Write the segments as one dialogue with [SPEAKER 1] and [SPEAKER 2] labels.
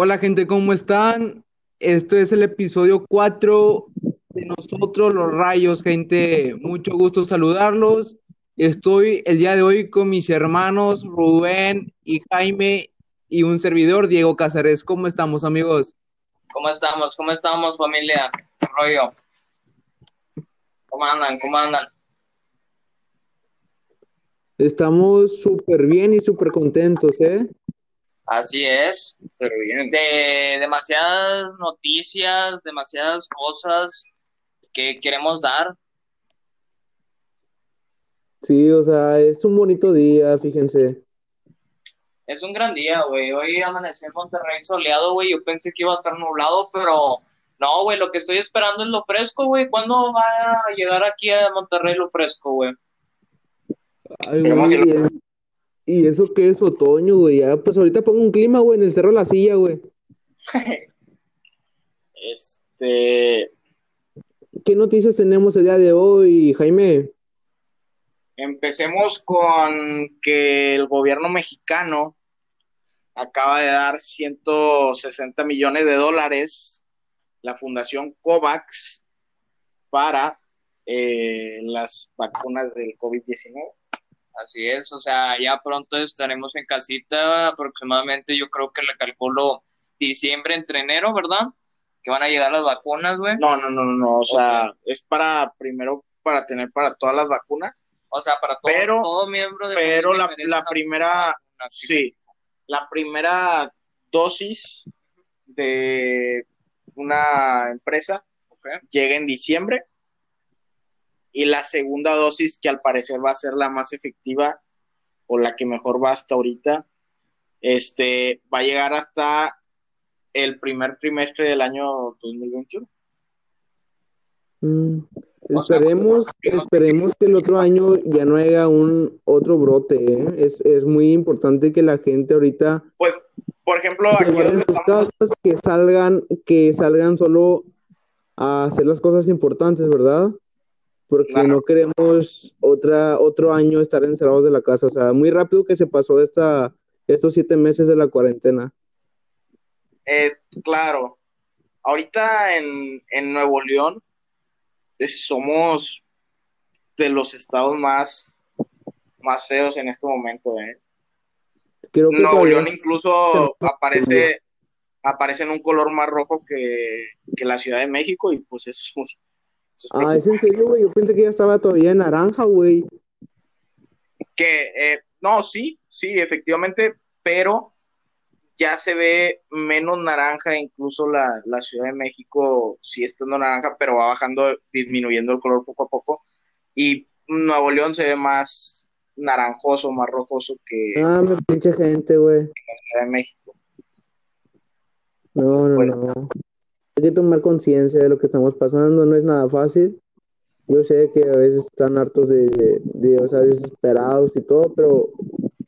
[SPEAKER 1] Hola gente, ¿cómo están? Esto es el episodio 4 de nosotros los rayos, gente. Mucho gusto saludarlos. Estoy el día de hoy con mis hermanos Rubén y Jaime y un servidor, Diego Cáceres. ¿Cómo estamos, amigos?
[SPEAKER 2] ¿Cómo estamos? ¿Cómo estamos, familia? ¿Qué rollo? ¿Cómo andan? ¿Cómo andan?
[SPEAKER 1] Estamos súper bien y súper contentos, ¿eh?
[SPEAKER 2] Así es.
[SPEAKER 3] Pero bien.
[SPEAKER 2] De demasiadas noticias, demasiadas cosas que queremos dar.
[SPEAKER 1] Sí, o sea, es un bonito día, fíjense.
[SPEAKER 2] Es un gran día, güey. Hoy amanecí en Monterrey soleado, güey. Yo pensé que iba a estar nublado, pero no, güey. Lo que estoy esperando es lo fresco, güey. ¿Cuándo va a llegar aquí a Monterrey lo fresco, güey?
[SPEAKER 1] Ay, güey, ¿y eso qué es otoño, güey? Ya, pues ahorita pongo un clima, güey, en el Cerro La Silla, güey.
[SPEAKER 3] Este,
[SPEAKER 1] ¿Qué noticias tenemos el día de hoy, Jaime?
[SPEAKER 3] empecemos con que el gobierno mexicano acaba de dar 160 millones de dólares, la fundación COVAX, para eh, las vacunas del COVID-19.
[SPEAKER 2] Así es, o sea, ya pronto estaremos en casita, aproximadamente yo creo que le calculo diciembre entre enero, ¿verdad? Que van a llegar las vacunas, güey.
[SPEAKER 3] No, no, no, no, no, o sea, es para primero para tener para todas las vacunas,
[SPEAKER 2] O sea, para todo,
[SPEAKER 3] Pero-
[SPEAKER 2] todo miembro de
[SPEAKER 3] pero la, la primera,
[SPEAKER 2] vacuna,
[SPEAKER 3] sí, la primera dosis de una empresa llega en diciembre y la segunda dosis que al parecer va a ser la más efectiva o la que mejor va hasta ahorita, este, va a llegar hasta el primer trimestre del año 2021.
[SPEAKER 1] Mm, esperemos, esperemos que el otro año ya no haya un otro brote, ¿eh? Es, es muy importante que la gente ahorita
[SPEAKER 3] Pues, por ejemplo,
[SPEAKER 1] se
[SPEAKER 3] aquí
[SPEAKER 1] sus
[SPEAKER 3] estamos,
[SPEAKER 1] casas, que salgan, que salgan solo a hacer las cosas importantes, ¿verdad? Porque
[SPEAKER 3] Claro.
[SPEAKER 1] no queremos otra, otro año estar encerrados de la casa. O sea, muy rápido que se pasó esta, estos siete meses de la cuarentena.
[SPEAKER 3] Eh, claro, ahorita en, en Nuevo León somos de los estados más, más feos en este momento. ¿eh?
[SPEAKER 1] Creo que
[SPEAKER 3] Nuevo León incluso aparece, aparece en un color más rojo que, que la Ciudad de México y pues eso, eso es
[SPEAKER 1] Ah, ¿es en serio, güey? Yo pensé que ya estaba todavía en naranja, güey.
[SPEAKER 3] que eh, no, sí, sí, efectivamente, pero ya se ve menos naranja, incluso la, la Ciudad de México sí está en naranja, pero va bajando, disminuyendo el color poco a poco, y Nuevo León se ve más naranjoso, más rojoso que
[SPEAKER 1] Ah, me pinche gente, güey.
[SPEAKER 3] la Ciudad de México.
[SPEAKER 1] No, no,
[SPEAKER 3] Pues-
[SPEAKER 1] no. Hay que tomar conciencia de lo que estamos pasando, no es nada fácil. Yo sé que a veces están hartos de, de, de, o sea, desesperados y todo, pero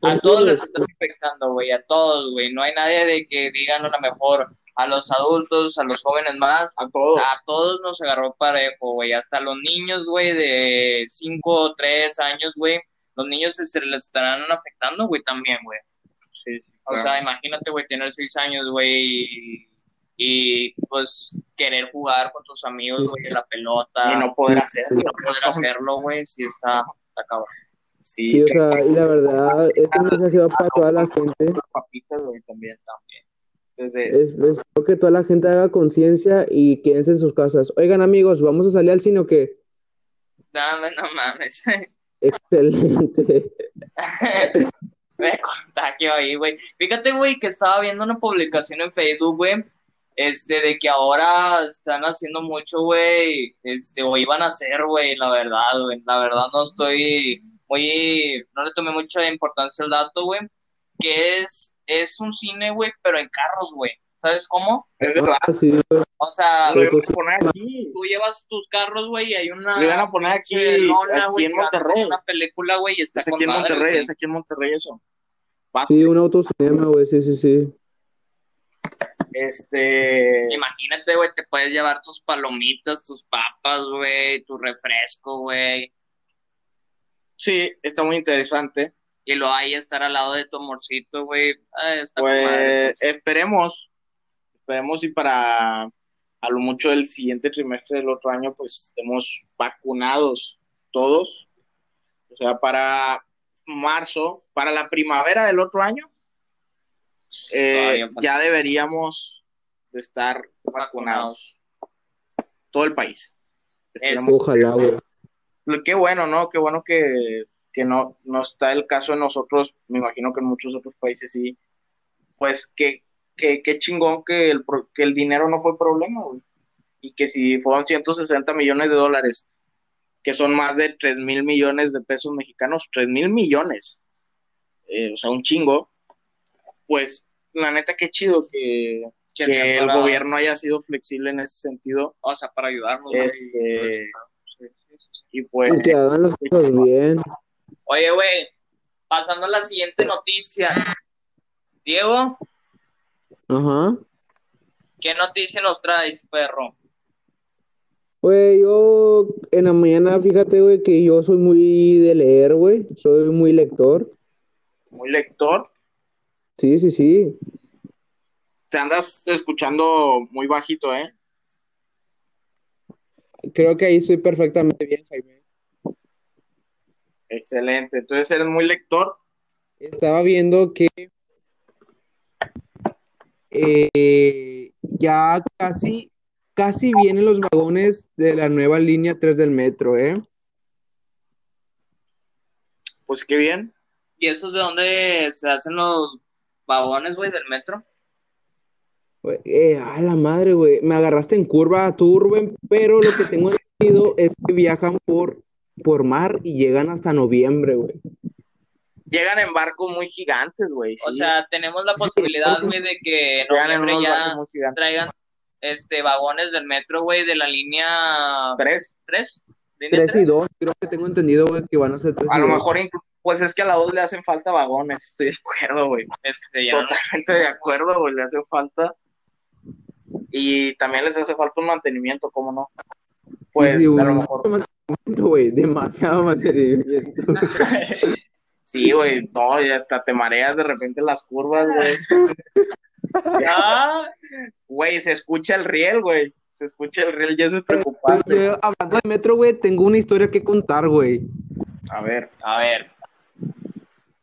[SPEAKER 2] A todos les está afectando, güey, a todos, güey. No hay nadie de que digan a lo mejor a los adultos, a los jóvenes más.
[SPEAKER 3] A todo.
[SPEAKER 2] A todos nos agarró parejo, güey. Hasta los niños, güey, de 5 o 3 años, güey. Los niños se les estarán afectando, güey, también, güey.
[SPEAKER 3] Sí, sí,
[SPEAKER 2] O
[SPEAKER 3] claro.
[SPEAKER 2] sea, imagínate, güey, tener 6 años, güey, y, y, pues querer jugar con tus amigos, güey, de la pelota.
[SPEAKER 3] y no poder hacerlo.
[SPEAKER 2] y no poder hacerlo, güey, sí está, está cabrón.
[SPEAKER 3] Sí,
[SPEAKER 1] sí, o sea, y la verdad, este mensaje va para toda la gente.
[SPEAKER 3] papitas, güey, también, también. Desde,
[SPEAKER 1] Es, espero que toda la gente haga conciencia y quédense en sus casas. Oigan, amigos, ¿vamos a salir al cine o qué?
[SPEAKER 2] No, no, no mames.
[SPEAKER 1] Excelente.
[SPEAKER 2] Me contagio ahí, güey. Fíjate, güey, que estaba viendo una publicación en Facebook, güey, este, de que ahora están haciendo mucho, güey, este, o iban a hacer, güey, la verdad, güey, la verdad no estoy muy, no le tomé mucha importancia al dato, güey, que es, es un cine, güey, pero en carros, güey, ¿sabes cómo?
[SPEAKER 3] es verdad,
[SPEAKER 1] sí,
[SPEAKER 2] O sea,
[SPEAKER 3] lo iban a poner aquí.
[SPEAKER 2] tú llevas tus carros, güey, y hay una...
[SPEAKER 3] Lo iban a poner aquí,
[SPEAKER 2] lona,
[SPEAKER 3] aquí en Monterrey.
[SPEAKER 2] Una película, güey, y está
[SPEAKER 3] Es aquí en
[SPEAKER 2] madre,
[SPEAKER 3] Monterrey, es aquí en Monterrey eso. Vas,
[SPEAKER 1] sí, un autocinema, güey, sí, sí, sí.
[SPEAKER 3] Este,
[SPEAKER 2] Imagínate, güey, te puedes llevar tus palomitas, tus papas, güey, tu refresco, güey.
[SPEAKER 3] sí, está muy interesante.
[SPEAKER 2] Y luego ahí estar al lado de tu amorcito, güey. Madre,
[SPEAKER 3] Pues esperemos, esperemos y para a lo mucho el siguiente trimestre del otro año, pues estemos vacunados todos. O sea, para marzo, para la primavera del otro año, eh, ya deberíamos de estar vacunados. Todo el país.
[SPEAKER 1] Ojalá, güey.
[SPEAKER 3] Qué bueno, ¿no? Qué bueno que, no, no está el caso en nosotros. Me imagino que en muchos otros países sí. Pues que, que, chingón que el, que el dinero no fue problema, güey. Y que si fueron 160 millones de dólares, que son más de 3 mil millones de pesos mexicanos, 3 mil millones, eh, o sea, un chingo, pues la neta qué chido que, que el gobierno haya sido flexible en ese sentido.
[SPEAKER 2] O sea, para ayudarnos.
[SPEAKER 3] Este, y pues...
[SPEAKER 1] Que hagan las cosas bien.
[SPEAKER 2] Oye, güey, pasando a la siguiente noticia. Diego.
[SPEAKER 1] Ajá.
[SPEAKER 2] ¿Qué noticia nos traes, perro?
[SPEAKER 1] Güey, yo en la mañana, fíjate, güey, que yo soy muy de leer, güey. Soy muy lector.
[SPEAKER 3] ¿Muy lector?
[SPEAKER 1] Sí, sí, sí.
[SPEAKER 3] Te andas escuchando muy bajito, ¿eh?
[SPEAKER 1] Creo que ahí estoy perfectamente bien, Jaime.
[SPEAKER 3] Excelente. Entonces, ¿eres muy lector?
[SPEAKER 1] Estaba viendo que eh, ya casi, casi vienen los vagones de la nueva línea 3 del metro, ¿eh?
[SPEAKER 3] Pues qué bien.
[SPEAKER 2] ¿Y eso es de dónde se hacen los vagones, güey, del metro?
[SPEAKER 1] Eh, a la madre, güey. Me agarraste en curva tú, Rubén, pero lo que tengo entendido es que viajan por, por mar y llegan hasta noviembre, güey.
[SPEAKER 3] Llegan en barcos muy gigantes, güey.
[SPEAKER 2] O sea, tenemos la posibilidad, güey, de que en noviembre ya traigan este vagones del metro, güey, de la línea
[SPEAKER 3] ¿Tres?
[SPEAKER 2] ¿Tres?
[SPEAKER 1] Tres y dos, creo que tengo entendido, güey, que van a ser tres
[SPEAKER 3] A lo mejor pues es que a la dos le hacen falta vagones, estoy de acuerdo, güey.
[SPEAKER 2] Es que se
[SPEAKER 3] Totalmente de acuerdo, güey, le hacen falta y también les hace falta un mantenimiento, ¿cómo no? Pues a lo mejor.
[SPEAKER 1] Güey, demasiado mantenimiento.
[SPEAKER 3] sí, güey, no, y hasta te mareas de repente las curvas, güey. ya, güey, se escucha el riel, güey. Se escucha el riel, ya es preocupante.
[SPEAKER 1] hablando de metro, güey, tengo una historia que contar, güey.
[SPEAKER 3] A ver.
[SPEAKER 2] A ver.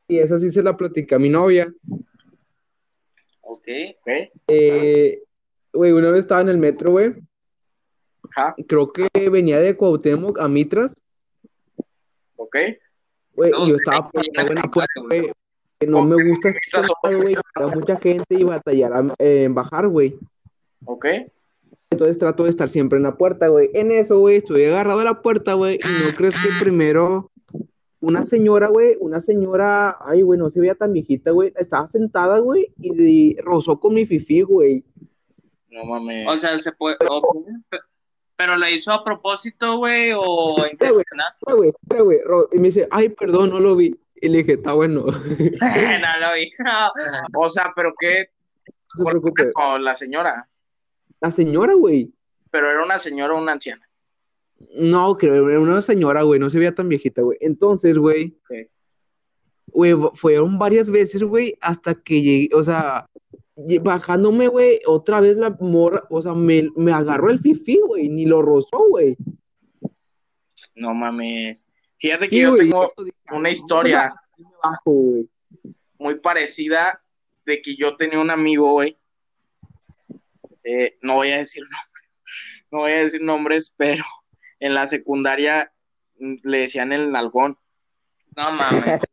[SPEAKER 1] Y esa sí se la platica a mi novia.
[SPEAKER 2] Ok.
[SPEAKER 3] Ok.
[SPEAKER 1] Eh, Güey, una vez estaba en el metro, güey.
[SPEAKER 3] Ajá.
[SPEAKER 1] Creo que venía de Cuauhtémoc a Mitras.
[SPEAKER 3] Ok.
[SPEAKER 1] Güey, y yo estaba por la puerta, güey. Que no me gusta estar, güey. mucha gente y batallar en bajar, güey.
[SPEAKER 3] Ok.
[SPEAKER 1] Entonces trato de estar siempre en la puerta, güey. En eso, güey, estoy agarrado a la puerta, güey. Y no crees que primero una señora, güey, una señora, ay, güey, no se veía tan viejita, güey. Estaba sentada, güey, y rozó con mi fifi, güey.
[SPEAKER 3] No mames.
[SPEAKER 2] O sea, se puede. Pero la hizo a propósito, güey, o intencional.
[SPEAKER 1] güey, güey. Y me dice, ay, perdón, no lo vi. Y le dije, está bueno. no
[SPEAKER 2] lo vi.
[SPEAKER 3] o sea, pero qué.
[SPEAKER 1] No se preocupe.
[SPEAKER 3] Con la señora.
[SPEAKER 1] La señora, güey.
[SPEAKER 3] Pero era una señora o una anciana.
[SPEAKER 1] No, creo, era una señora, güey, no se veía tan viejita, güey. Entonces, güey, güey, fueron varias veces, güey, hasta que llegué, o sea, bajándome, güey, otra vez la morra, o sea, me, me agarró el fifi, güey, ni lo rozó, güey.
[SPEAKER 3] No mames. Fíjate que yo tengo una historia muy parecida de que yo tenía un amigo, güey. Eh, no voy a decir nombres, no voy a decir nombres, pero en la secundaria mm, le decían el nalgón.
[SPEAKER 2] No mames.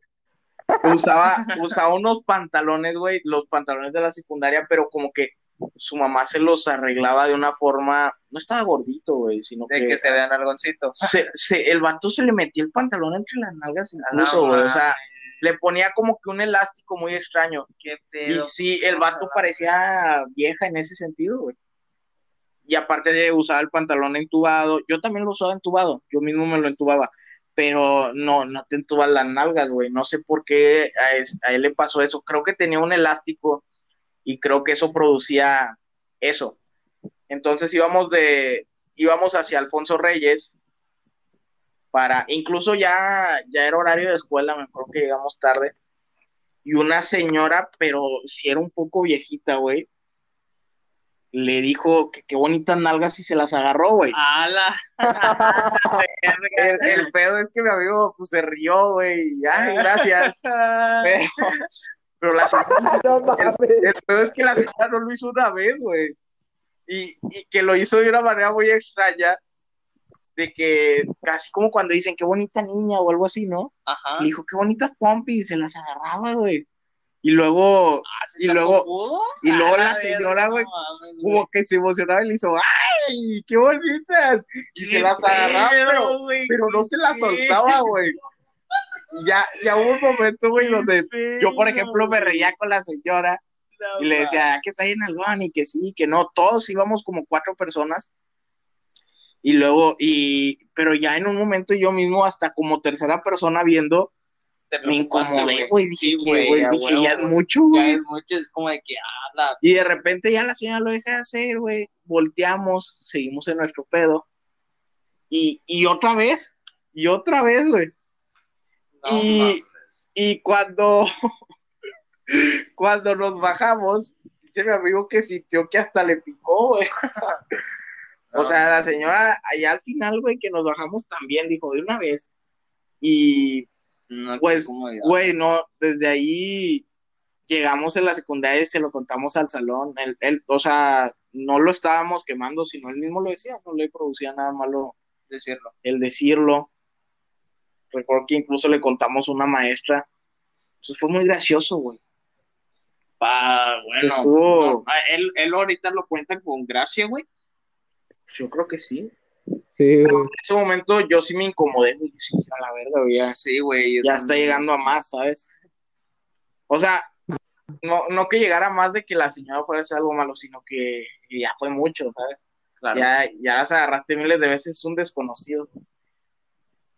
[SPEAKER 3] Usaba, usaba unos pantalones, güey, los pantalones de la secundaria, pero como que su mamá se los arreglaba de una forma, no estaba gordito, güey, sino
[SPEAKER 2] de que, se vean algoncito.
[SPEAKER 3] Se, el vato se le metía el pantalón entre las nalgas incluso, güey, o sea, le ponía como que un elástico muy extraño.
[SPEAKER 2] Qué
[SPEAKER 3] y sí, el vato parecía vieja en ese sentido, güey. Y aparte de usar el pantalón entubado, yo también lo usaba entubado, yo mismo me lo entubaba pero no, no te entubas las nalgas, güey. No sé por qué a, él le pasó eso. Creo que tenía un elástico y creo que eso producía eso. Entonces íbamos de, íbamos hacia Alfonso Reyes para, incluso ya, ya era horario de escuela, me acuerdo que llegamos tarde. Y una señora, pero si era un poco viejita, güey, le dijo que qué bonitas nalgas y se las agarró, güey.
[SPEAKER 2] ¡Hala!
[SPEAKER 3] el, el pedo es que mi amigo pues se rió, güey. Ay, gracias. Pero, pero la señora,
[SPEAKER 1] No
[SPEAKER 3] el,
[SPEAKER 1] mames.
[SPEAKER 3] el pedo es que la señora no lo hizo una vez, güey. Y, y que lo hizo de una manera muy extraña, de que casi como cuando dicen qué bonita niña o algo así, ¿no?
[SPEAKER 2] Ajá.
[SPEAKER 3] Le dijo qué bonitas pompis y se las agarraba, güey. Y luego,
[SPEAKER 2] Ah, ¿se
[SPEAKER 3] y luego- y luego la señora, güey,
[SPEAKER 2] no
[SPEAKER 3] como que se emocionaba y le hizo, ¡ay, qué bonitas! Y se las agarraba, pero, pero no se las soltaba, güey. Ya, ya hubo un momento, güey, donde yo, por ejemplo, me reía con la señora
[SPEAKER 2] No
[SPEAKER 3] y le decía, "Ah, que está ahí en el y que sí, que no, todos íbamos como cuatro personas. Y luego, y, pero ya en un momento yo mismo, hasta como tercera persona viendo,
[SPEAKER 2] Te
[SPEAKER 3] me incomodé, güey, dije,
[SPEAKER 2] Sí, güey, a
[SPEAKER 3] dije, ya es
[SPEAKER 2] güey.
[SPEAKER 3] mucho,
[SPEAKER 2] Ya
[SPEAKER 3] güey.
[SPEAKER 2] es mucho, es como de que, ah, la
[SPEAKER 3] Y de repente ya la señora lo deja de hacer, güey. Volteamos, seguimos en nuestro pedo. Y, y otra vez, y otra vez, güey.
[SPEAKER 2] no
[SPEAKER 3] y, y cuando, cuando nos bajamos, dice mi amigo que sintió que hasta le picó, güey. O sea, la señora, allá al final, güey, que nos bajamos también, dijo de una vez. Y,
[SPEAKER 2] no,
[SPEAKER 3] pues, güey, no, desde ahí llegamos en la secundaria y se lo contamos al salón. Él, él, o sea, no lo estábamos quemando, sino él mismo lo decía, no le producía nada malo
[SPEAKER 2] decirlo.
[SPEAKER 3] el decirlo. Recuerdo que incluso le contamos a una maestra. Eso fue muy gracioso, güey.
[SPEAKER 2] Pa, bueno.
[SPEAKER 3] Estuvo-
[SPEAKER 2] no, ah, él, él ahorita lo cuenta con gracia, güey.
[SPEAKER 3] Yo creo que sí.
[SPEAKER 1] Sí, güey.
[SPEAKER 3] En ese momento yo sí me incomodé, güey. Sí, a la verga, güey. Ya,
[SPEAKER 2] Sí, güey.
[SPEAKER 3] ya está llegando a más, ¿sabes? O sea, no, no que llegara a más de que la señora fuera a hacer algo malo, sino que ya fue mucho, ¿sabes?
[SPEAKER 2] Claro.
[SPEAKER 3] Ya, ya las agarraste miles de veces, es un desconocido.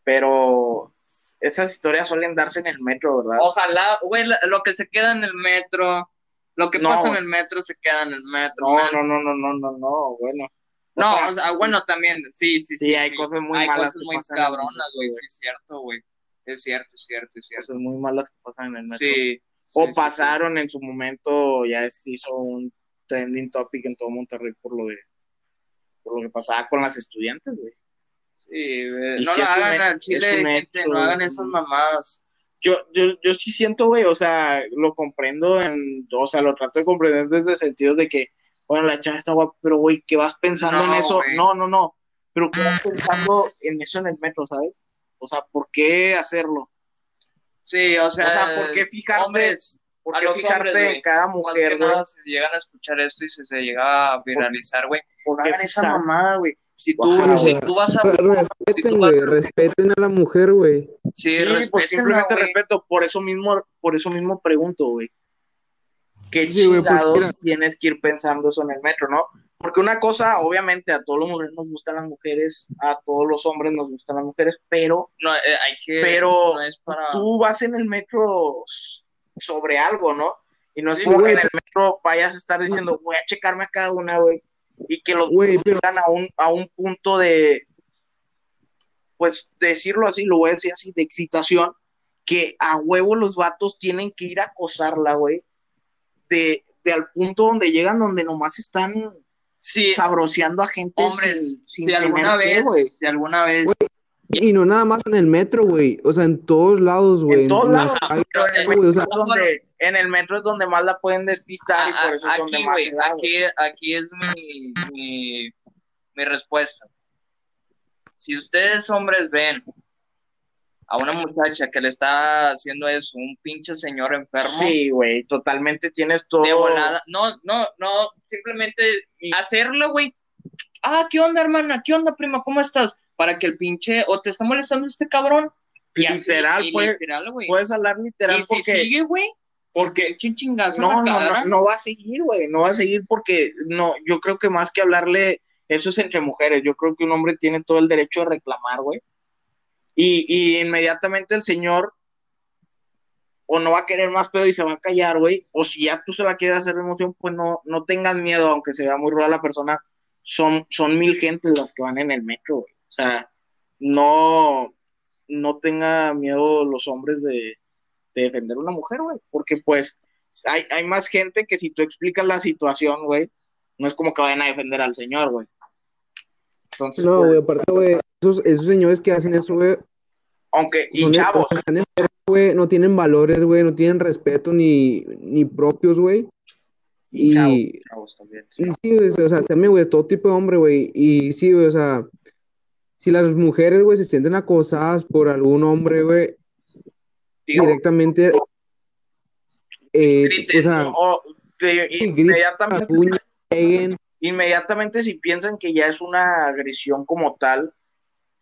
[SPEAKER 3] Pero esas historias suelen darse en el metro, ¿verdad?
[SPEAKER 2] Ojalá, güey, la- lo que se queda en el metro, lo que
[SPEAKER 3] No.
[SPEAKER 2] pasa en el metro se queda en el metro.
[SPEAKER 3] no,
[SPEAKER 2] man.
[SPEAKER 3] no, no, no, no, no, no, bueno. O
[SPEAKER 2] No,
[SPEAKER 3] sea,
[SPEAKER 2] o sea,
[SPEAKER 3] sí,
[SPEAKER 2] bueno, también, sí, sí, sí.
[SPEAKER 3] Sí, hay cosas muy
[SPEAKER 2] hay
[SPEAKER 3] malas
[SPEAKER 2] cosas
[SPEAKER 3] que
[SPEAKER 2] muy cabronas, güey, sí, es cierto, güey. Es cierto, es cierto, es cierto.
[SPEAKER 3] cosas muy malas que pasan en el metro.
[SPEAKER 2] Sí.
[SPEAKER 3] o
[SPEAKER 2] sí, sí,
[SPEAKER 3] pasaron en su momento, ya se hizo un trending topic en todo Monterrey por lo de por lo que pasaba con las estudiantes, güey.
[SPEAKER 2] Sí, Sí, güey. No
[SPEAKER 3] sí
[SPEAKER 2] lo hagan al chile, gente,
[SPEAKER 3] hecho,
[SPEAKER 2] no hagan esas mamadas.
[SPEAKER 3] Yo, yo, yo sí siento, güey, o sea, lo comprendo, en, o sea, lo trato de comprender desde el sentido de que, bueno, la chava está guapa, pero, güey, ¿qué vas pensando
[SPEAKER 2] No,
[SPEAKER 3] en eso? No, no, no, pero ¿qué vas pensando en eso en el metro, sabes? O sea, ¿por qué hacerlo?
[SPEAKER 2] Sí, o sea,
[SPEAKER 3] O sea, ¿por qué fijarte,
[SPEAKER 2] hombres,
[SPEAKER 3] por
[SPEAKER 2] a
[SPEAKER 3] qué
[SPEAKER 2] los
[SPEAKER 3] fijarte
[SPEAKER 2] hombres,
[SPEAKER 3] en cada
[SPEAKER 2] más
[SPEAKER 3] mujer,
[SPEAKER 2] que
[SPEAKER 3] güey?
[SPEAKER 2] nada, si llegan a escuchar esto y se, se llega a viralizar, güey,
[SPEAKER 3] ¿Por qué
[SPEAKER 2] hagan esa mamada, güey. Si tú,
[SPEAKER 3] Ajá,
[SPEAKER 2] si tú vas a... Si
[SPEAKER 1] respeten,
[SPEAKER 2] vas
[SPEAKER 1] güey, respeten a la mujer, güey.
[SPEAKER 2] Sí,
[SPEAKER 3] Sí, pues simplemente respeto, por eso mismo, por eso mismo pregunto, güey. ¿Qué
[SPEAKER 1] Sí, pues,
[SPEAKER 3] chingados tienes que ir pensando eso en el metro, no? Porque una cosa, obviamente, a todos los mujeres nos gustan las mujeres, a todos los hombres nos gustan las mujeres, pero
[SPEAKER 2] No, eh, hay que...
[SPEAKER 3] Pero
[SPEAKER 2] no es para...
[SPEAKER 3] tú vas en el metro sobre algo, ¿no? Y no es
[SPEAKER 2] Sí,
[SPEAKER 3] como
[SPEAKER 1] güey,
[SPEAKER 3] que en el metro vayas a estar diciendo, voy a checarme a cada una, güey, y que los
[SPEAKER 1] Güey, pero
[SPEAKER 3] llegan a un, a un punto de, pues, decirlo así, lo voy a decir así, de excitación, que a huevo los vatos tienen que ir a acosarla, güey, de, de al punto donde llegan, donde nomás están
[SPEAKER 2] Sí,
[SPEAKER 3] sabroseando a gente
[SPEAKER 2] hombres,
[SPEAKER 3] sin, sin
[SPEAKER 2] si alguna vez, si alguna vez...
[SPEAKER 1] Y no nada más en el metro, güey. O sea, en todos lados, güey.
[SPEAKER 3] En todos lados, pero en el
[SPEAKER 1] o sea,
[SPEAKER 3] es donde, en el metro es donde más la pueden despistar y
[SPEAKER 2] A-
[SPEAKER 3] por eso es
[SPEAKER 2] a-
[SPEAKER 3] donde
[SPEAKER 2] aquí,
[SPEAKER 3] más da,
[SPEAKER 2] aquí, aquí es mi, mi, mi respuesta. Si ustedes hombres ven a una muchacha que le está haciendo eso, un pinche señor enfermo,
[SPEAKER 3] Sí, güey, totalmente tienes todo.
[SPEAKER 2] de volada, no, no, no, simplemente
[SPEAKER 3] Y-
[SPEAKER 2] hacerlo, güey. Ah, ¿qué onda, hermana? ¿Qué onda, prima? ¿Cómo estás? Para que el pinche, o te está molestando este cabrón. Y así,
[SPEAKER 3] Literal,
[SPEAKER 2] y
[SPEAKER 3] puede-
[SPEAKER 2] literal, güey.
[SPEAKER 3] Puedes hablar literal
[SPEAKER 2] Y si
[SPEAKER 3] porque,
[SPEAKER 2] sigue, güey,
[SPEAKER 3] porque
[SPEAKER 2] chingazo
[SPEAKER 3] no, no, no, no va a seguir, güey, no va a seguir porque no, yo creo que más que hablarle, eso es entre mujeres, yo creo que un hombre tiene todo el derecho de reclamar, güey. Y, y inmediatamente el señor o no va a querer más pedo y se va a callar, güey, o si ya tú se la quieres hacer de emoción, pues no, no tengas miedo, aunque se vea muy ruda la persona, son, son mil gentes las que van en el metro, güey. O sea, no, no tenga miedo los hombres de, de defender a una mujer, güey, porque pues hay, hay más gente que si tú explicas la situación, güey, No es como que vayan a defender al señor, güey. Entonces,
[SPEAKER 1] No,
[SPEAKER 3] pues,
[SPEAKER 1] güey, aparte, güey, esos, esos señores que hacen eso, güey,
[SPEAKER 3] aunque, y chavos,
[SPEAKER 1] no tienen valores, güey, no tienen respeto ni, ni propios, güey.
[SPEAKER 3] y
[SPEAKER 1] Y,
[SPEAKER 3] chavos, chavos también. sí.
[SPEAKER 1] y sí, güey, o sea, también, güey, todo tipo de hombre, güey. Y sí, güey, o sea, si las mujeres, güey, se sienten acosadas por algún hombre, güey, directamente, eh,
[SPEAKER 2] Griten,
[SPEAKER 1] o sea,
[SPEAKER 3] o de- inmediatamente,
[SPEAKER 1] peguen,
[SPEAKER 3] inmediatamente si piensan que ya es una agresión como tal,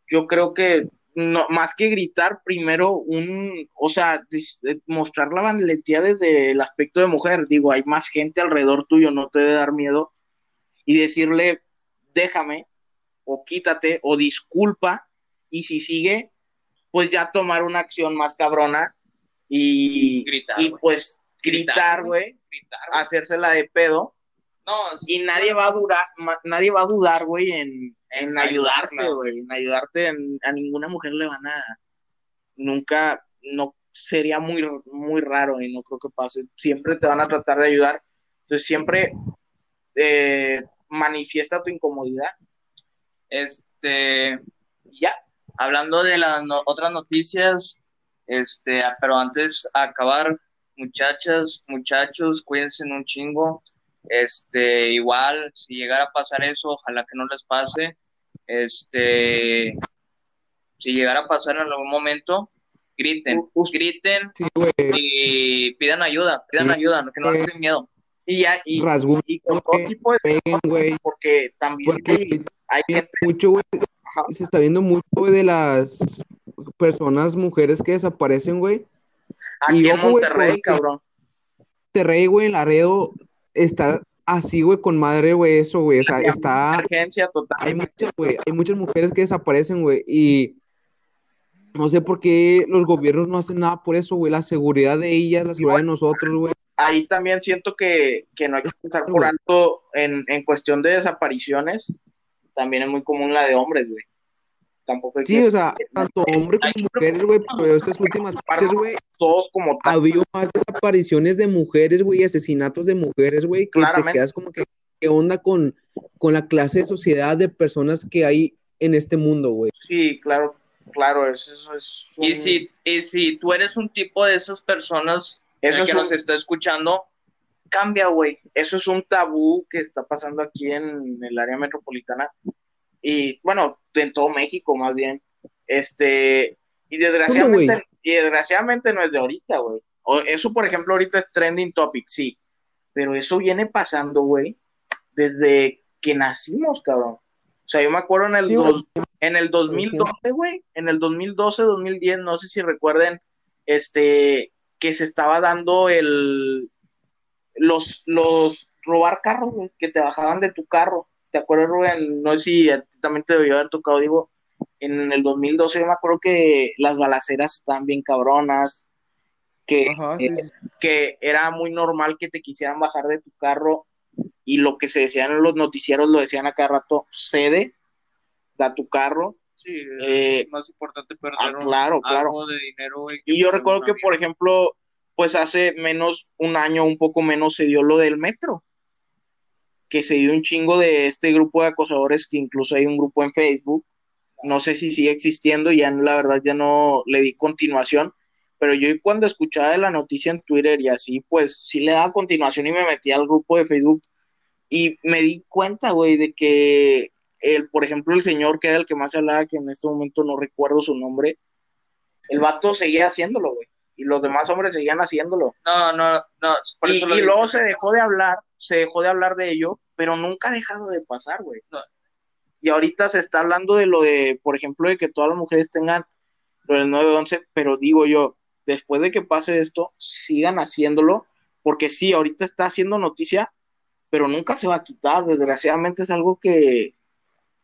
[SPEAKER 3] yo creo que no, más que gritar, primero un, o sea, dis- eh, mostrar la valentía desde el aspecto de mujer, digo, hay más gente alrededor tuyo, no te debe dar miedo, y decirle, déjame, o quítate, o disculpa, y si sigue, pues ya tomar una acción más cabrona y,
[SPEAKER 2] Gritar,
[SPEAKER 3] y pues
[SPEAKER 2] Gritar, güey.
[SPEAKER 3] hacérsela de pedo,
[SPEAKER 2] No,
[SPEAKER 3] y nadie va a durar, nadie va a dudar, güey, en, en
[SPEAKER 2] En
[SPEAKER 3] ayudarte, güey, en ayudarte, en- a ninguna mujer le van a, nunca, no, sería muy, muy raro y no creo que pase, siempre te van a tratar de ayudar, entonces siempre eh, manifiesta tu incomodidad.
[SPEAKER 2] Este,
[SPEAKER 3] ya,
[SPEAKER 2] hablando de las no- otras noticias, este, ah, pero antes de acabar, muchachas, muchachos, cuídense un chingo. Este, igual, si llegara a pasar eso, ojalá que no les pase. Este, si llegara a pasar en algún momento, griten, griten
[SPEAKER 1] sí,
[SPEAKER 2] y pidan ayuda, pidan
[SPEAKER 1] Sí.
[SPEAKER 2] ayuda, que no les den miedo.
[SPEAKER 3] y ya, y, y con todo tipo de
[SPEAKER 1] peguen, güey,
[SPEAKER 3] porque también
[SPEAKER 1] porque
[SPEAKER 3] hay, gente,
[SPEAKER 1] mucho, güey,
[SPEAKER 3] ajá,
[SPEAKER 1] se está viendo mucho, de las personas, mujeres que desaparecen, güey.
[SPEAKER 3] aquí
[SPEAKER 1] y
[SPEAKER 3] en
[SPEAKER 1] ojo, güey,
[SPEAKER 3] Monterrey, cabrón,
[SPEAKER 1] Monterrey, güey, en Laredo, está así, güey, con madre, güey, eso, güey. O sea, está.
[SPEAKER 3] emergencia total,
[SPEAKER 1] Hay muchas, güey. Hay muchas mujeres que desaparecen, güey. Y no sé por qué los gobiernos no hacen nada por eso, güey. La seguridad de ellas, la seguridad de nosotros, güey.
[SPEAKER 3] ahí también siento que, que no hay que pensar por alto en, en cuestión de desapariciones. También es muy común la de hombres, güey. Tampoco
[SPEAKER 1] Sí,
[SPEAKER 3] que
[SPEAKER 1] o sea, tanto hombres como mujeres, güey. Pero estas últimas fechas, güey,
[SPEAKER 3] todos como
[SPEAKER 1] ha
[SPEAKER 3] tal.
[SPEAKER 1] habido más desapariciones de mujeres, güey, asesinatos de mujeres, güey, que te
[SPEAKER 3] Claramente.
[SPEAKER 1] quedas como que, ¿qué onda con, con la clase de sociedad de personas que hay en este mundo, güey?
[SPEAKER 3] Sí, claro, claro, eso, eso es. un-
[SPEAKER 2] Y si, y si tú eres un tipo de esas personas
[SPEAKER 3] eso, es
[SPEAKER 2] que
[SPEAKER 3] un,
[SPEAKER 2] nos está escuchando, cambia, güey.
[SPEAKER 3] eso es un tabú que está pasando aquí en el área metropolitana. Y bueno, en todo México, más bien. Este. Y desgraciadamente, y desgraciadamente no es de ahorita, güey. Eso, por ejemplo, ahorita es trending topic, sí. Pero eso viene pasando, güey, desde que nacimos, cabrón. O sea, yo me acuerdo en el,
[SPEAKER 1] Sí,
[SPEAKER 3] dos- en el 2012, güey, en el 2012, 2010, no sé si recuerden, este, que se estaba dando el, los, los robar carros, güey, que te bajaban de tu carro. ¿Te acuerdas, Rubén? No sé si a ti también te debió haber tocado, digo, en el 2012 yo me acuerdo que las balaceras estaban bien cabronas, que,
[SPEAKER 1] Ajá,
[SPEAKER 3] eh,
[SPEAKER 1] sí,
[SPEAKER 3] que era muy normal que te quisieran bajar de tu carro y lo que se decían en los noticieros lo decían a cada rato, cede, da tu carro.
[SPEAKER 2] Sí,
[SPEAKER 3] Eh,
[SPEAKER 2] es más importante perder
[SPEAKER 3] Ah,
[SPEAKER 2] un-
[SPEAKER 3] claro, claro.
[SPEAKER 2] de dinero.
[SPEAKER 3] Y yo recuerdo que,
[SPEAKER 2] vida.
[SPEAKER 3] por ejemplo, pues hace menos un año, un poco menos, se dio lo del metro, que se dio un chingo de este grupo de acosadores, que incluso hay un grupo en Facebook, no sé si sigue existiendo, ya la verdad ya no le di continuación, pero yo cuando escuchaba de la noticia en Twitter y así, pues sí le daba continuación y me metí al grupo de Facebook y me di cuenta, güey, de que el, por ejemplo, el señor que era el que más hablaba, que en este momento no recuerdo su nombre, el vato seguía haciéndolo, güey. Y los demás hombres seguían haciéndolo.
[SPEAKER 2] No, no, no. Por
[SPEAKER 3] Y,
[SPEAKER 2] eso lo
[SPEAKER 3] y
[SPEAKER 2] digo.
[SPEAKER 3] luego se dejó de hablar, se dejó de hablar de ello, pero nunca ha dejado de pasar, güey.
[SPEAKER 2] No.
[SPEAKER 3] Y ahorita se está hablando de lo de, por ejemplo, de que todas las mujeres tengan lo del 911, pero digo yo, después de que pase esto, sigan haciéndolo, porque sí, ahorita está haciendo noticia, pero nunca se va a quitar. Desgraciadamente es algo que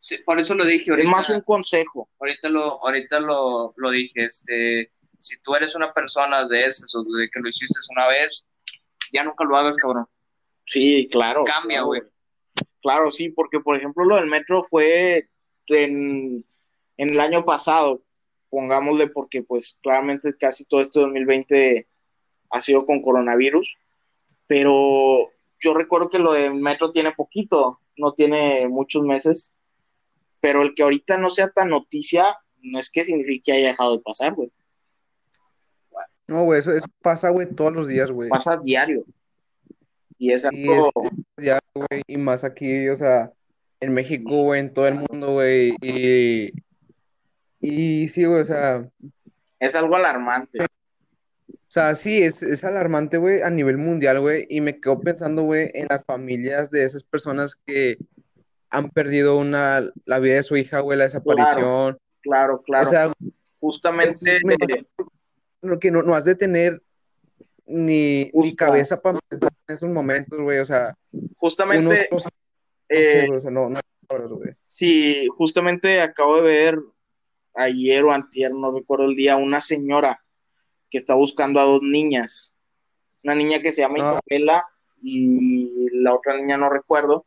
[SPEAKER 2] Sí, por eso lo dije
[SPEAKER 3] es
[SPEAKER 2] ahorita.
[SPEAKER 3] más un consejo.
[SPEAKER 2] ahorita lo, ahorita lo, lo dije, este, si tú eres una persona de esas o de que lo hiciste una vez, ya nunca lo hagas, cabrón.
[SPEAKER 3] Sí, claro.
[SPEAKER 2] Cambia, güey.
[SPEAKER 3] Claro, sí, porque por ejemplo lo del metro fue en, en el año pasado, pongámosle, porque pues claramente casi todo este 2020 ha sido con coronavirus, pero yo recuerdo que lo de Metro tiene poquito, no tiene muchos meses, pero el que ahorita no sea tan noticia, no es que signifique que haya dejado de pasar, güey.
[SPEAKER 1] No, güey, eso, eso pasa, güey, todos los días, güey.
[SPEAKER 3] Pasa diario. Y es
[SPEAKER 1] Sí,
[SPEAKER 3] algo,
[SPEAKER 1] es- ya, güey, y más aquí, o sea, en México, güey, en todo el mundo, güey, y, y sí, güey, o sea,
[SPEAKER 3] es algo alarmante.
[SPEAKER 1] o sea, sí, es, es alarmante, güey, a nivel mundial, güey, y me quedo pensando, güey, en las familias de esas personas que han perdido una, la vida de su hija, güey, la desaparición,
[SPEAKER 3] Claro, claro.
[SPEAKER 1] o sea,
[SPEAKER 3] Justamente,
[SPEAKER 1] es- me- que no, no has de tener ni, ni cabeza para pensar en esos momentos, güey, o sea,
[SPEAKER 3] justamente,
[SPEAKER 1] no sé,
[SPEAKER 3] eh,
[SPEAKER 1] güey, o sea, no, no hay palabras, güey.
[SPEAKER 3] sí, justamente acabo de ver ayer o antier, no recuerdo el día, una señora que está buscando a dos niñas. Una niña que se llama
[SPEAKER 1] Ah.
[SPEAKER 3] Isabela y la otra niña no recuerdo.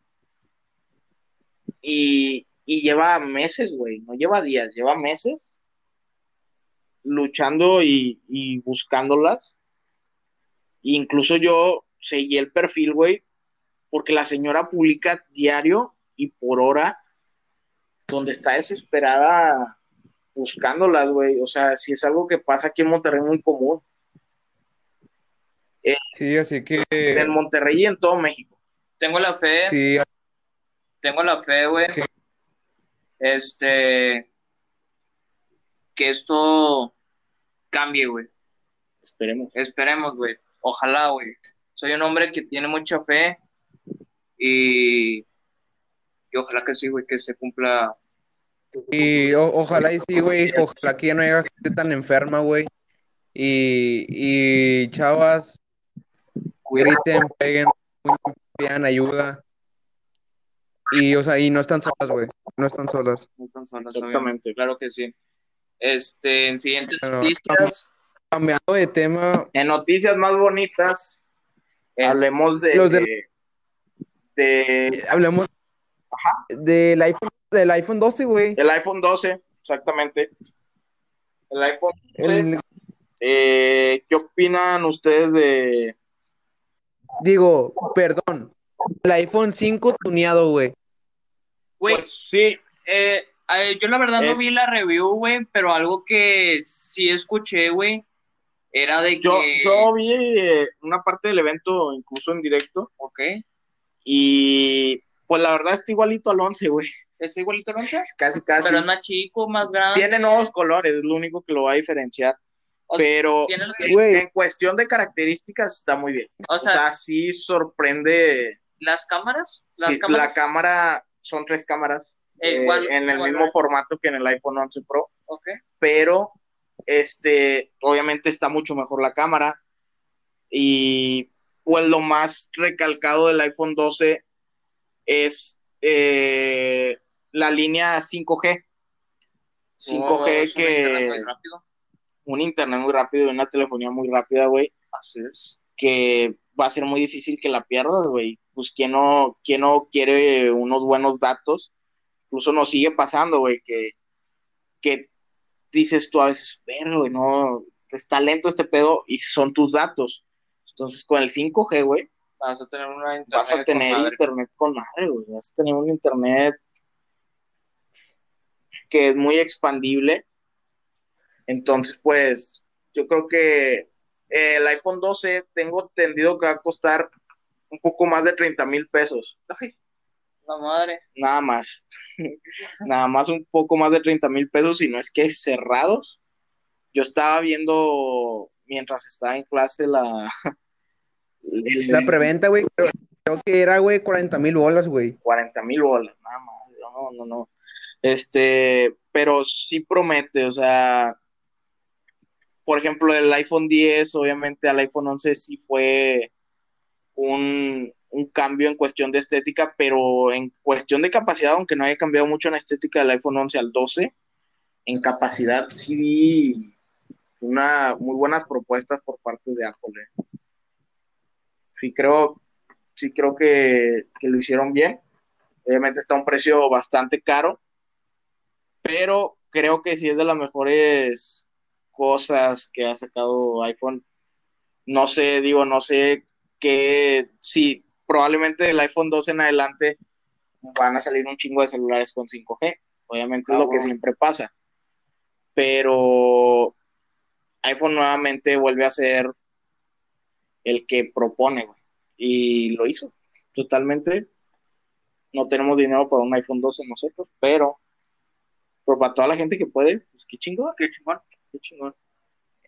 [SPEAKER 3] Y, y lleva meses, güey, no lleva días, lleva meses luchando y, y buscándolas. Incluso yo seguí el perfil, güey, porque la señora publica diario y por hora, donde está desesperada buscándolas, güey. O sea, si es algo que pasa aquí en Monterrey muy común.
[SPEAKER 1] Sí, así que,
[SPEAKER 3] En Monterrey y en todo México.
[SPEAKER 2] Tengo la fe,
[SPEAKER 1] sí,
[SPEAKER 2] tengo la fe, güey. Este, que esto cambie, güey.
[SPEAKER 3] Esperemos.
[SPEAKER 2] Esperemos, güey. Ojalá, güey. Soy un hombre que tiene mucha fe y, y ojalá que sí, güey, que se cumpla.
[SPEAKER 1] Y o- ojalá y sí, güey, ojalá que ya no haya gente tan enferma, güey. Y, y chavas, griten, peguen, pidan ayuda. Y, o sea, y no están solas, güey, no están solas.
[SPEAKER 2] No tan solas,
[SPEAKER 3] Exactamente.
[SPEAKER 2] obviamente. Claro que sí. Este, en siguientes
[SPEAKER 1] Bueno,
[SPEAKER 2] noticias,
[SPEAKER 1] Cambiando de tema,
[SPEAKER 3] En noticias más bonitas,
[SPEAKER 2] es-
[SPEAKER 3] hablemos de,
[SPEAKER 1] Los
[SPEAKER 3] de, de
[SPEAKER 1] hablemos del iPhone, del iPhone 12, güey.
[SPEAKER 3] el iPhone 12, exactamente. El iPhone 12.
[SPEAKER 1] El-
[SPEAKER 3] Eh, ¿qué opinan ustedes de,
[SPEAKER 1] digo, perdón, el iPhone 5 tuneado, güey.
[SPEAKER 2] güey,
[SPEAKER 3] Pues sí,
[SPEAKER 2] eh, eh, yo la verdad no vi la review, güey, pero algo que sí escuché, güey, era de que...
[SPEAKER 3] yo, yo vi eh, una parte del evento incluso en directo
[SPEAKER 2] Ok,
[SPEAKER 3] y pues la verdad está igualito al 11, güey.
[SPEAKER 2] ¿es igualito al 11?
[SPEAKER 3] Casi, casi.
[SPEAKER 2] Pero es más chico, más grande.
[SPEAKER 3] Tiene nuevos colores, es lo único que lo va a diferenciar.
[SPEAKER 2] O
[SPEAKER 3] Pero en,
[SPEAKER 1] Güey.
[SPEAKER 3] en cuestión de características está muy bien.
[SPEAKER 2] O
[SPEAKER 3] O
[SPEAKER 2] sea,
[SPEAKER 3] sea, sí sorprende.
[SPEAKER 2] las cámaras, las
[SPEAKER 3] sí,
[SPEAKER 2] cámaras,
[SPEAKER 3] la cámara son tres cámaras
[SPEAKER 2] eh,
[SPEAKER 3] eh,
[SPEAKER 2] igual,
[SPEAKER 3] en el
[SPEAKER 2] igual,
[SPEAKER 3] mismo formato que en el iPhone 11 Pro,
[SPEAKER 2] ok.
[SPEAKER 3] pero este, obviamente está mucho mejor la cámara y pues lo más recalcado del iPhone 12 es eh, la línea 5G. 5G
[SPEAKER 2] Oh, es un internet
[SPEAKER 3] que
[SPEAKER 2] muy rápido.
[SPEAKER 3] un internet muy rápido y una telefonía muy rápida, güey,
[SPEAKER 2] Así es.
[SPEAKER 3] que va a ser muy difícil que la pierdas, güey. Pues quién no, quién no quiere unos buenos datos. Incluso nos sigue pasando, güey, que, que dices tú a veces, pero, güey, no, está lento este pedo y son tus datos. Entonces, con el 5G, güey,
[SPEAKER 2] Vas a tener una internet
[SPEAKER 3] vas a
[SPEAKER 2] con
[SPEAKER 3] tener
[SPEAKER 2] madre.
[SPEAKER 3] internet con madre, güey. Vas a tener un internet que es muy expandible. Entonces, pues, yo creo que eh, el iPhone 12 tengo entendido que va a costar un poco más de 30 mil pesos. Ay,
[SPEAKER 2] La madre.
[SPEAKER 3] nada más. nada más un poco más de 30 mil pesos, si no es que cerrados. Yo estaba viendo mientras estaba en clase la... el-
[SPEAKER 1] La preventa, güey, creo, creo que era, güey, 40 mil bolas, güey.
[SPEAKER 3] 40 mil bolas, nada más. No, no, no. Este, pero sí promete, o sea, por ejemplo, el iPhone 10, obviamente al iPhone 11 sí fue un, un cambio en cuestión de estética, pero en cuestión de capacidad, aunque no haya cambiado mucho en la estética del iPhone 11 al 12, en capacidad sí vi una muy buenas propuestas por parte de Apple. eh. Sí creo, sí creo que, que lo hicieron bien. Obviamente está a un precio bastante caro, pero creo que sí es de las mejores cosas que ha sacado iPhone. No sé, digo, no sé qué, si probablemente del iPhone 12 en adelante van a salir un chingo de celulares con 5G. Obviamente es lo que siempre pasa. Pero iPhone nuevamente vuelve a ser el que propone, güey. Y lo hizo. Totalmente. No tenemos dinero para un iPhone 12 nosotros, pero, pero para toda la gente que puede, pues qué chingón, qué chingón, qué chingón.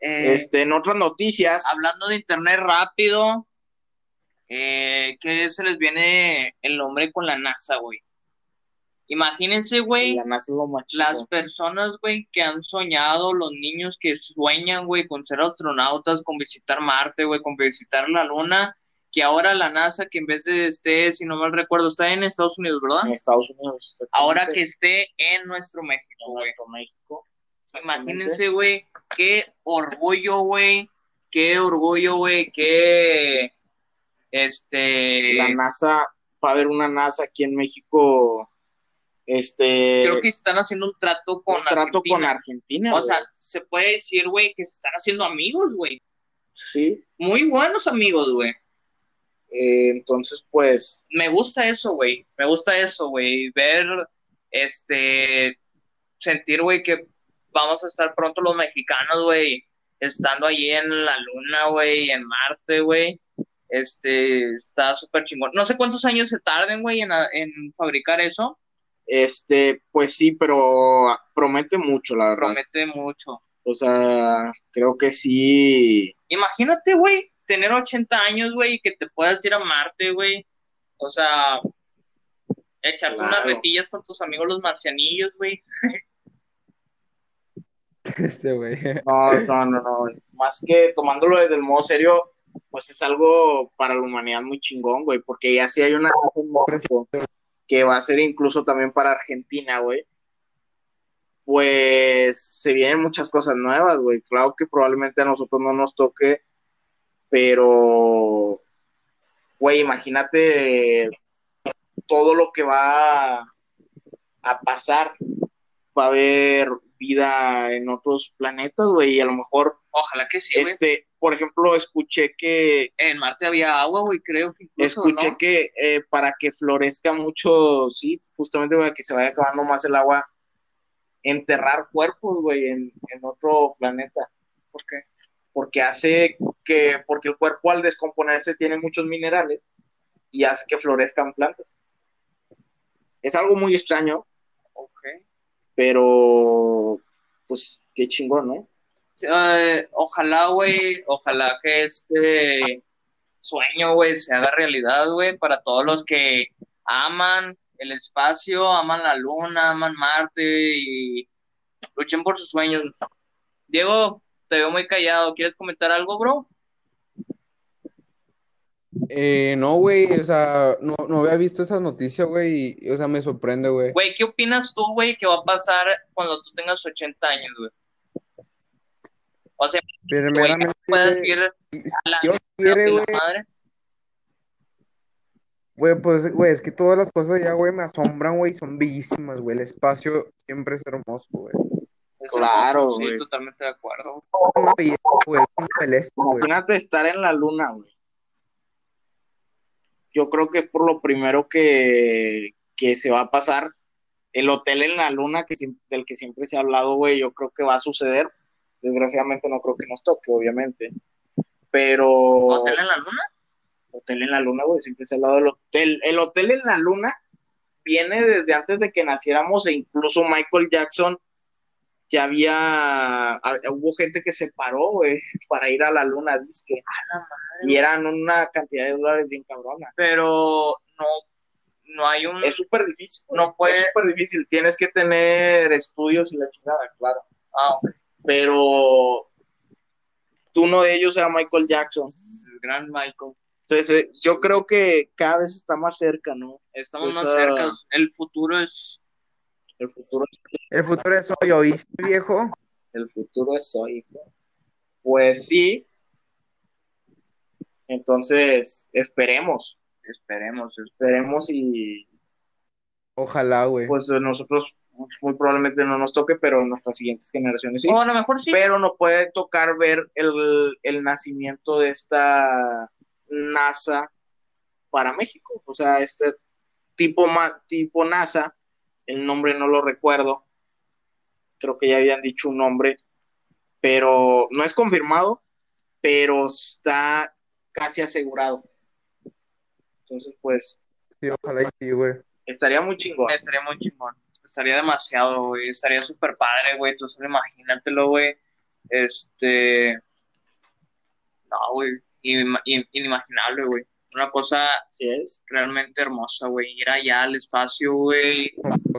[SPEAKER 2] Eh,
[SPEAKER 3] Este, en otras noticias,
[SPEAKER 2] hablando de internet rápido, eh, ¿qué se les viene el nombre con la NASA, güey? Imagínense, güey,
[SPEAKER 3] la
[SPEAKER 2] las personas, güey, que han soñado, los niños que sueñan, güey, con ser astronautas, con visitar Marte, güey, con visitar la Luna, que ahora la NASA, que en vez de esté, si no mal recuerdo, está en Estados Unidos, ¿verdad?
[SPEAKER 3] en Estados Unidos.
[SPEAKER 2] Ahora que esté en nuestro México,
[SPEAKER 3] en
[SPEAKER 2] güey.
[SPEAKER 3] nuestro México.
[SPEAKER 2] Imagínense, güey, qué orgullo, güey, qué orgullo, güey, qué, este,
[SPEAKER 3] La NASA, va a haber una NASA aquí en México, este,
[SPEAKER 2] creo que están haciendo un trato con
[SPEAKER 3] un trato
[SPEAKER 2] Argentina.
[SPEAKER 3] con Argentina.
[SPEAKER 2] O sea, se puede decir, güey, que se están haciendo amigos, güey.
[SPEAKER 3] sí.
[SPEAKER 2] Muy buenos amigos, güey.
[SPEAKER 3] Eh, entonces, pues,
[SPEAKER 2] Me gusta eso, güey. Me gusta eso, güey. Ver, este, sentir, güey, que vamos a estar pronto los mexicanos, güey, estando allí en la luna, güey, en Marte, güey. Este, está súper chingón. No sé cuántos años se tarden, güey, en, en fabricar eso.
[SPEAKER 3] este, pues sí, pero promete mucho, la verdad.
[SPEAKER 2] Promete mucho.
[SPEAKER 3] O sea, creo que sí.
[SPEAKER 2] Imagínate, güey, tener 80 años, güey, y que te puedas ir a Marte, güey. O sea, echarte unas retillas con tus amigos los marcianillos, güey.
[SPEAKER 1] Este, güey.
[SPEAKER 3] No, no, no, no. Más que tomándolo desde el modo serio, pues es algo para la humanidad muy chingón, güey, porque ya sí hay una que va a ser incluso también para Argentina, güey. Pues se vienen muchas cosas nuevas, güey. Claro que probablemente a nosotros no nos toque, pero, güey, imagínate todo lo que va a pasar. Va a haber vida en otros planetas, güey, y a lo mejor,
[SPEAKER 2] Ojalá que sí,
[SPEAKER 3] este, por ejemplo, escuché que
[SPEAKER 2] En Marte había agua, güey, creo que incluso,
[SPEAKER 3] Escuché
[SPEAKER 2] ¿no?
[SPEAKER 3] que eh, para que florezca mucho, sí, justamente para que se vaya acabando más el agua, enterrar cuerpos, güey, en, en otro planeta.
[SPEAKER 2] ¿Por qué?
[SPEAKER 3] Porque hace que, porque el cuerpo al descomponerse tiene muchos minerales y hace que florezcan plantas. Es algo muy extraño,
[SPEAKER 2] Ok.
[SPEAKER 3] pero pues qué chingón, ¿no?
[SPEAKER 2] Ojalá, güey, ojalá que este sueño, güey, se haga realidad, güey, para todos los que aman el espacio, aman la luna, aman Marte y luchen por sus sueños. Diego, te veo muy callado. ¿Quieres comentar algo, bro?
[SPEAKER 1] Eh, no, güey, o sea, no, no había visto esa noticia, güey, y, o sea, me sorprende, güey.
[SPEAKER 2] Güey, ¿qué opinas tú, güey, que va a pasar cuando tú tengas 80 años, güey? O sea,
[SPEAKER 1] Primeramente,
[SPEAKER 2] puedas ir a la
[SPEAKER 1] Dios quiere,
[SPEAKER 2] de la
[SPEAKER 1] güey,
[SPEAKER 2] madre.
[SPEAKER 1] güey, pues, güey, es que todas las cosas ya, güey, me asombran, güey, son bellísimas, güey, el espacio siempre es hermoso, güey.
[SPEAKER 3] Claro, güey.
[SPEAKER 2] Sí, totalmente de acuerdo.
[SPEAKER 1] Es una belleza, güey, es una celeste, güey.
[SPEAKER 3] Imagínate estar en la luna, güey. Yo creo que es por lo primero que, que se va a pasar. El hotel en la luna, que, del que siempre se ha hablado, güey, yo creo que va a suceder. Desgraciadamente no creo que nos toque, obviamente. Pero
[SPEAKER 2] ¿Hotel en la luna?
[SPEAKER 3] hotel en la luna, güey, siempre se ha hablado del hotel. El hotel en la luna viene desde antes de que naciéramos e incluso Michael Jackson ya había, hubo gente que se paró, güey, para ir a la luna, disque. Y eran una cantidad de dólares bien cabrona.
[SPEAKER 2] Pero no, no hay un...
[SPEAKER 3] Es súper difícil.
[SPEAKER 2] No puede-
[SPEAKER 3] Es súper difícil. Tienes que tener estudios y la chingada, claro.
[SPEAKER 2] Ah, ok.
[SPEAKER 3] Pero uno de ellos era Michael Jackson.
[SPEAKER 2] el gran Michael.
[SPEAKER 3] Entonces, eh, yo creo que cada vez está más cerca, ¿no?
[SPEAKER 2] Estamos más cerca. El futuro es...
[SPEAKER 3] El futuro,
[SPEAKER 1] El futuro es hoy, ¿oíste, viejo?
[SPEAKER 3] el futuro es hoy. güey. Pues sí. Entonces, esperemos,
[SPEAKER 2] Esperemos.
[SPEAKER 3] esperemos y
[SPEAKER 1] Ojalá, güey.
[SPEAKER 3] pues nosotros muy probablemente no nos toque, pero en nuestras siguientes generaciones sí.
[SPEAKER 2] O a lo mejor sí.
[SPEAKER 3] Pero nos puede tocar ver el, el nacimiento de esta NASA para México. O sea, este tipo, tipo NASA, el nombre no lo recuerdo, creo que ya habían dicho un nombre, pero no es confirmado, pero está casi asegurado. Entonces, pues.
[SPEAKER 1] Sí, ojalá y sí, güey.
[SPEAKER 3] Estaría muy chingón.
[SPEAKER 2] Estaría muy chingón. Estaría demasiado, güey. Estaría súper padre, güey. Entonces, imagínatelo, güey. Este. No, güey. Inimaginable, güey. Una cosa
[SPEAKER 3] sí es
[SPEAKER 2] realmente hermosa, güey. Ir allá al espacio, güey.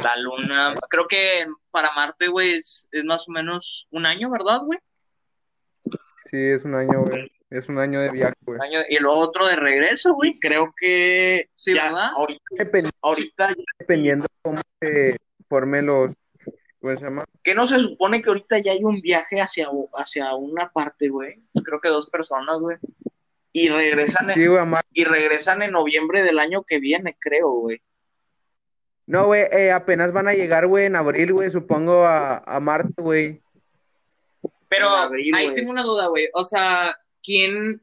[SPEAKER 2] La luna. Creo que para Marte, güey, es, es más o menos un año, ¿verdad, güey?
[SPEAKER 1] Sí, es un año, güey. Es un año de viaje, güey.
[SPEAKER 2] Y lo otro de regreso, güey.
[SPEAKER 3] Creo que.
[SPEAKER 2] Sí, ¿verdad?
[SPEAKER 3] Ahorita,
[SPEAKER 1] Dependiendo de cómo se formen los. ¿Cómo se llama?
[SPEAKER 3] Que no se supone que ahorita ya hay un viaje hacia, hacia una parte, güey.
[SPEAKER 2] Creo que dos personas, güey.
[SPEAKER 3] Y regresan, en, y regresan en noviembre del año que viene, creo, güey.
[SPEAKER 1] No, güey, eh, apenas van a llegar, güey, en abril, güey, supongo, a, a Marte, güey.
[SPEAKER 2] Pero ahí tengo una duda, güey. O sea, ¿quién?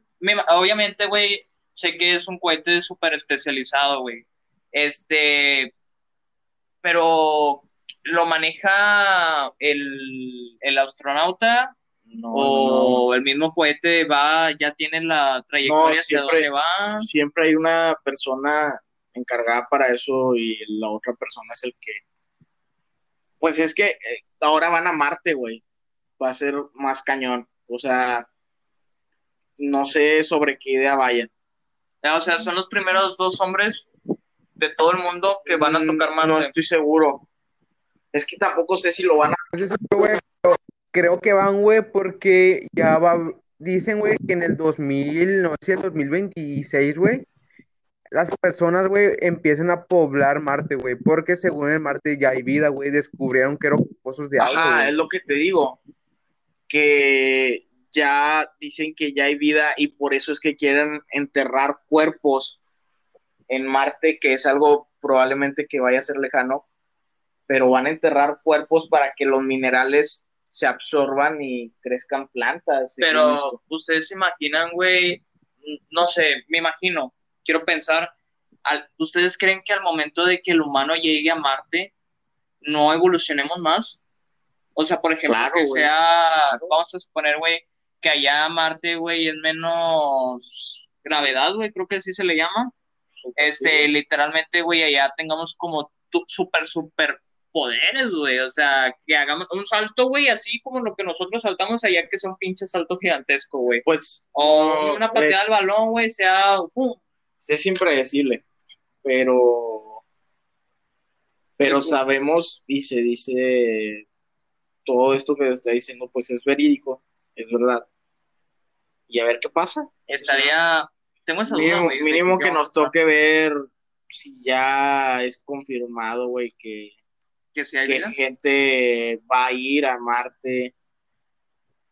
[SPEAKER 2] obviamente, güey, sé que es un cohete súper especializado, güey. Este, pero ¿lo maneja el, el astronauta? o el mismo cohete va, ya tiene la trayectoria hacia dónde va.
[SPEAKER 3] Siempre hay una persona encargada para eso y la otra persona es el que. Pues es que eh, ahora van a Marte, güey. Va a ser más cañón. O sea, no sé sobre qué idea vayan.
[SPEAKER 2] O sea, son los primeros dos hombres de todo el mundo que van a mm, tocar Marte.
[SPEAKER 3] No estoy seguro. Es que tampoco sé si lo van a.
[SPEAKER 1] Creo que van, güey, porque ya va. Dicen, güey, que en el 2000, no sé, el 2026, güey, las personas, güey, empiezan a poblar Marte, güey, porque según el Marte ya hay vida, güey, descubrieron que eran pozos de agua.
[SPEAKER 3] Ajá, es lo que te digo, que ya dicen que ya hay vida y por eso es que quieren enterrar cuerpos en Marte, que es algo probablemente que vaya a ser lejano, pero van a enterrar cuerpos para que los minerales se absorban y crezcan plantas.
[SPEAKER 2] Pero ustedes se imaginan, güey, no sé, me imagino, quiero pensar, ¿ustedes creen que al momento de que el humano llegue a Marte, no evolucionemos más? O sea, por ejemplo, que sea, vamos a suponer, güey, que allá Marte, güey, es menos gravedad, güey, creo que así se le llama. Este, literalmente, güey, allá tengamos como súper, súper poderes, güey. O sea, que hagamos un salto, güey, así como lo que nosotros saltamos allá, que son pinches salto gigantesco, güey.
[SPEAKER 3] Pues.
[SPEAKER 2] O una pateada al balón, güey, sea.
[SPEAKER 3] es impredecible, pero, pero sabemos y se dice todo esto que está diciendo, pues es verídico, es verdad. Y a ver qué pasa.
[SPEAKER 2] Estaría, tengo esa
[SPEAKER 3] duda, Mínimo, que nos toque ver si ya es confirmado, güey, que,
[SPEAKER 2] que,
[SPEAKER 3] gente va a ir a Marte,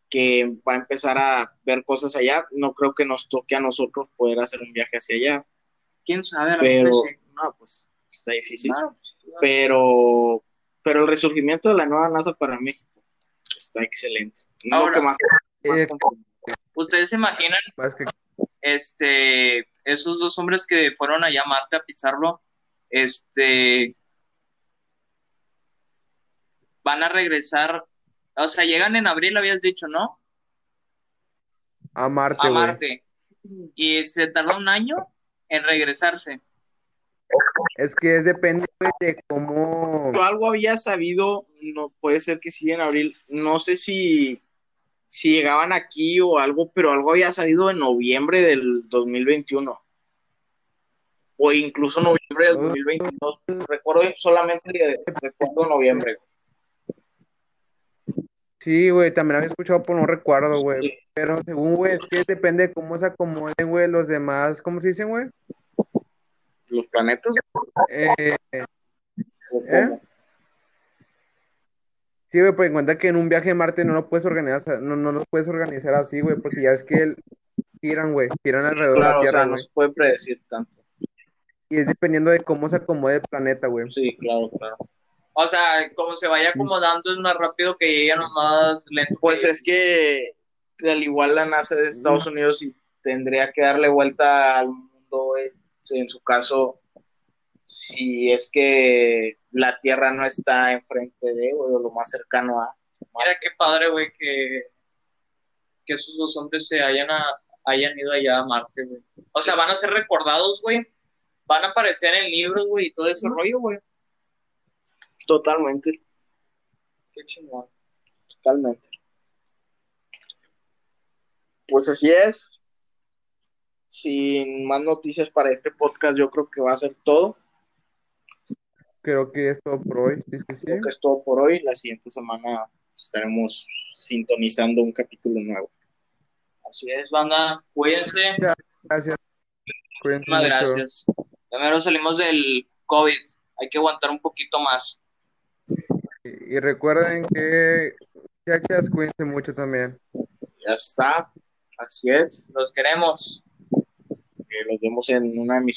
[SPEAKER 3] que va a empezar a ver cosas allá. No creo que nos toque a nosotros poder hacer un viaje hacia allá.
[SPEAKER 2] ¿Quién sabe?
[SPEAKER 3] Pero, no, pues está difícil. Pero, pero el resurgimiento de la nueva NASA para México está excelente.
[SPEAKER 2] No, más, eh, ¿Ustedes se imaginan este, esos dos hombres que fueron allá a Marte a pisarlo? Este, van a regresar o sea, llegan en abril, habías dicho, ¿no?
[SPEAKER 1] A Marte.
[SPEAKER 2] A Marte. Y se tarda un año en regresarse.
[SPEAKER 1] Es que es depende de cómo.
[SPEAKER 3] Yo algo había sabido, no puede ser que sí en abril, no sé si, si llegaban aquí o algo, pero algo había salido en noviembre del 2021. O incluso noviembre del 2022. Recuerdo solamente recuerdo noviembre.
[SPEAKER 1] Sí, güey, también había escuchado, por no recuerdo, güey. Pero según, güey, es que depende de cómo se acomoden, güey, los demás, ¿cómo se dicen, güey?
[SPEAKER 3] ¿Los planetas?
[SPEAKER 1] Eh, ¿eh? Sí, güey, pues en cuenta que en un viaje a Marte no lo puedes organizar, no, no lo puedes organizar así, güey, porque ya es que giran, güey, giran alrededor de la Tierra. O sea,
[SPEAKER 3] no se puede predecir tanto.
[SPEAKER 1] Y es dependiendo de cómo se acomode el planeta, güey.
[SPEAKER 3] Sí, claro, claro.
[SPEAKER 2] O sea, como se vaya acomodando es más rápido que lleguen más lento.
[SPEAKER 3] Pues es que al igual la NASA de Estados Unidos y tendría que darle vuelta al mundo, en su caso, si es que la Tierra no está enfrente de, o lo más cercano a.
[SPEAKER 2] Mira qué padre, güey, que, que esos dos hombres se hayan, hayan ido allá a Marte, güey. O sea, van a ser recordados, güey. Van a aparecer en libros, güey, y todo ese rollo, güey.
[SPEAKER 3] Totalmente.
[SPEAKER 2] Qué chingón.
[SPEAKER 3] Totalmente. Pues así es. Sin más noticias para este podcast, yo creo que va a ser todo.
[SPEAKER 1] Creo que es todo por hoy. ¿Sí, sí?
[SPEAKER 3] Creo que es todo por hoy. La siguiente semana estaremos sintonizando un capítulo nuevo.
[SPEAKER 2] Así es, banda. Cuídense.
[SPEAKER 1] Gracias.
[SPEAKER 2] Cuídense Muchas gracias. Primero salimos del COVID. Hay que aguantar un poquito más.
[SPEAKER 1] Y, y recuerden que, muchachas, cuídense mucho también.
[SPEAKER 3] Ya está. Así es.
[SPEAKER 2] Los queremos.
[SPEAKER 3] Eh, los vemos en una emisión.